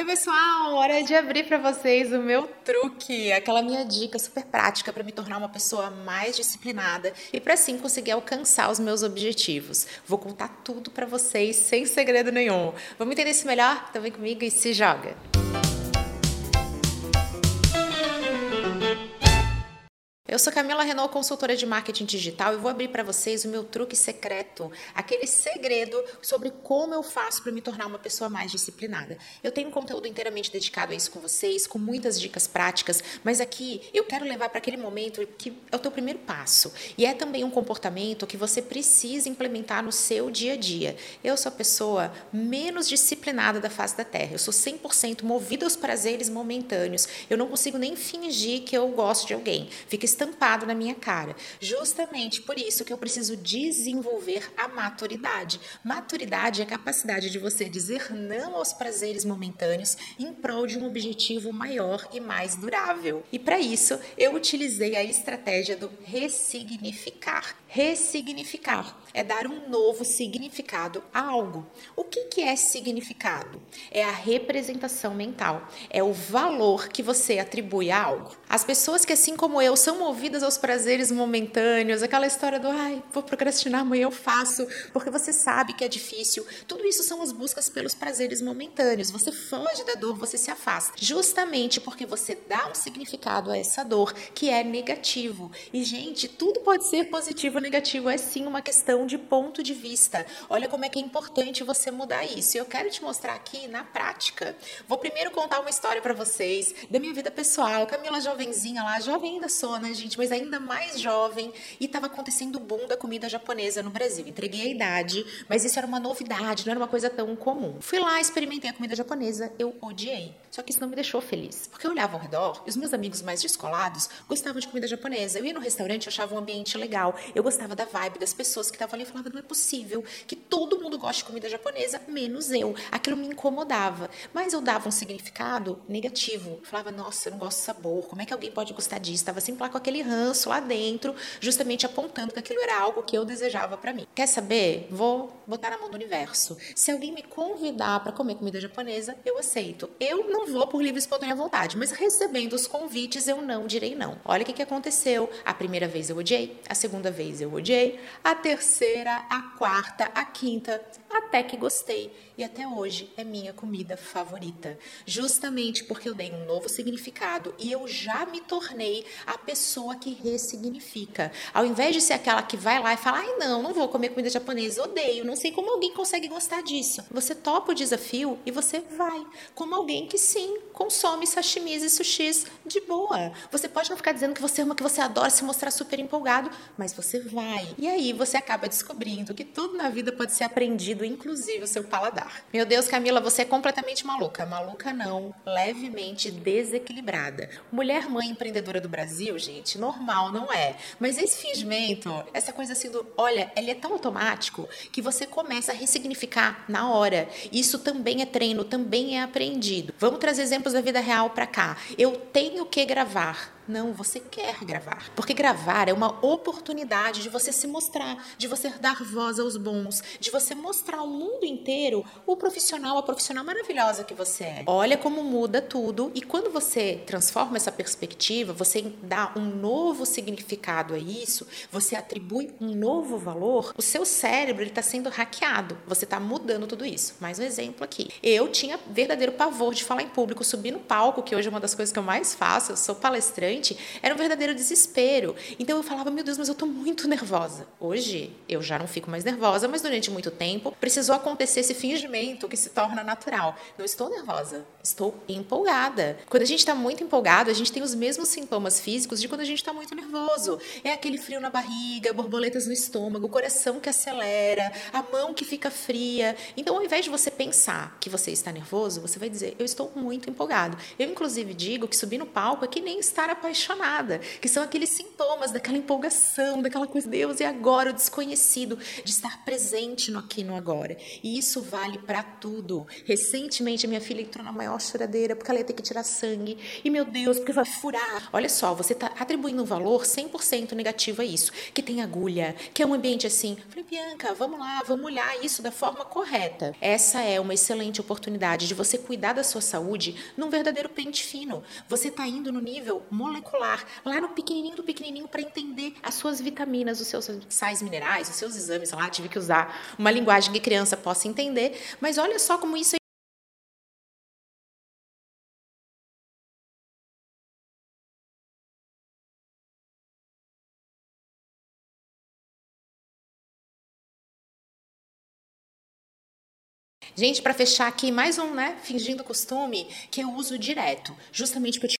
Oi, pessoal! Hora de abrir para vocês o meu truque, aquela minha dica super prática para me tornar uma pessoa mais disciplinada e para assim conseguir alcançar os meus objetivos. Vou contar tudo para vocês sem segredo nenhum. Vamos entender isso melhor? Então vem comigo e se joga. Eu sou Camila Renault, consultora de marketing digital, e vou abrir para vocês o meu truque secreto, aquele segredo sobre como eu faço para me tornar uma pessoa mais disciplinada. Eu tenho um conteúdo inteiramente dedicado a isso com vocês, com muitas dicas práticas, mas aqui eu quero levar para aquele momento que é o teu primeiro passo, e é também um comportamento que você precisa implementar no seu dia a dia. Eu sou a pessoa menos disciplinada da face da Terra. Eu sou 100% movida aos prazeres momentâneos. Eu não consigo nem fingir que eu gosto de alguém. Fica estampado na minha cara. Justamente por isso que eu preciso desenvolver a maturidade. Maturidade é a capacidade de você dizer não aos prazeres momentâneos em prol de um objetivo maior e mais durável. E para isso, eu utilizei a estratégia do ressignificar. Ressignificar é dar um novo significado a algo. O que, que é significado? É a representação mental, é o valor que você atribui a algo. As pessoas que, assim como eu, são movidas aos prazeres momentâneos, aquela história do ai, vou procrastinar, amanhã eu faço, porque você sabe que é difícil. Tudo isso são as buscas pelos prazeres momentâneos. Você foge da dor, você se afasta. Justamente porque você dá um significado a essa dor que é negativo. E, gente, tudo pode ser positivo negativo, é sim uma questão de ponto de vista. Olha como é que é importante você mudar isso. E eu quero te mostrar aqui na prática. Vou primeiro contar uma história para vocês da minha vida pessoal. Camila jovenzinha lá, jovem ainda sou, né, gente? Mas ainda mais jovem. E estava acontecendo o boom da comida japonesa no Brasil. Entreguei a idade, mas isso era uma novidade, não era uma coisa tão comum. Fui lá, experimentei a comida japonesa, eu odiei. Só que isso não me deixou feliz. Porque eu olhava ao redor e os meus amigos mais descolados gostavam de comida japonesa. Eu ia no restaurante, eu achava um ambiente legal. Eu gostava da vibe das pessoas que estavam ali falava, não é possível que todo mundo goste de comida japonesa, menos eu. Aquilo me incomodava. Mas eu dava um significado negativo. Falava, nossa, eu não gosto do sabor. Como é que alguém pode gostar disso? Estava sempre lá com aquele ranço lá dentro, justamente apontando que aquilo era algo que eu desejava para mim. Quer saber? Vou botar na mão do universo. Se alguém me convidar para comer comida japonesa, eu aceito. Eu não vou por livre e espontânea vontade, mas recebendo os convites, eu não direi não. Olha o que, que aconteceu. A primeira vez eu odiei, a segunda vez eu odiei, a terceira a quarta, a quinta, até que gostei e até hoje é minha comida favorita. Justamente porque eu dei um novo significado e eu já me tornei a pessoa que ressignifica. Ao invés de ser aquela que vai lá e fala: ai, não, não vou comer comida japonesa, odeio, não sei como alguém consegue gostar disso. Você topa o desafio e você vai, como alguém que sim, consome sashimis e sushis de boa. Você pode não ficar dizendo que você ama, que você adora se mostrar super empolgado, mas você vai. E aí você acaba descobrindo que tudo na vida pode ser aprendido, inclusive o seu paladar. Meu Deus, Camila, você é completamente maluca. Maluca não, levemente desequilibrada. Mulher mãe empreendedora do Brasil, gente, normal não é. Mas esse fingimento, essa coisa assim do, olha, ele é tão automático que você começa a ressignificar na hora. Isso também é treino, também é aprendido. Vamos trazer exemplos da vida real para cá. Eu tenho que gravar. Não, você quer gravar. Porque gravar é uma oportunidade de você se mostrar, de você dar voz aos bons, de você mostrar ao mundo inteiro o profissional, a profissional maravilhosa que você é. Olha como muda tudo e quando você transforma essa perspectiva, você dá um novo significado a isso, você atribui um novo valor, o seu cérebro está sendo hackeado. Você está mudando tudo isso. Mais um exemplo aqui. Eu tinha verdadeiro pavor de falar em público, subir no palco, que hoje é uma das coisas que eu mais faço, eu sou palestrante era um verdadeiro desespero. Então eu falava, meu Deus, mas eu tô muito nervosa. Hoje eu já não fico mais nervosa, mas durante muito tempo precisou acontecer esse fingimento que se torna natural. Não estou nervosa, estou empolgada. Quando a gente está muito empolgado, a gente tem os mesmos sintomas físicos de quando a gente está muito nervoso. É aquele frio na barriga, borboletas no estômago, o coração que acelera, a mão que fica fria. Então, ao invés de você pensar que você está nervoso, você vai dizer, eu estou muito empolgado. Eu, inclusive, digo que subir no palco é que nem estar apaixonada, que são aqueles sintomas daquela empolgação, daquela coisa, Deus, e agora o desconhecido, de estar presente no aqui no agora. E isso vale para tudo. Recentemente, minha filha entrou na maior choradeira porque ela ia ter que tirar sangue. E, meu Deus, porque vai furar. Olha só, você está atribuindo um valor 100% negativo a isso. Que tem agulha, que é um ambiente assim. falei, Bianca, vamos lá, vamos olhar isso da forma correta. Essa é uma excelente oportunidade de você cuidar da sua saúde num verdadeiro pente fino. Você está indo no nível molecular, lá no pequenininho do pequenininho, para entender as suas vitaminas, os seus sais minerais, os seus exames lá. Tive que usar uma linguagem que criança possa entender. Mas olha só como isso é Gente, para fechar aqui, mais um, né? Fingindo costume, que eu uso direto, justamente porque eu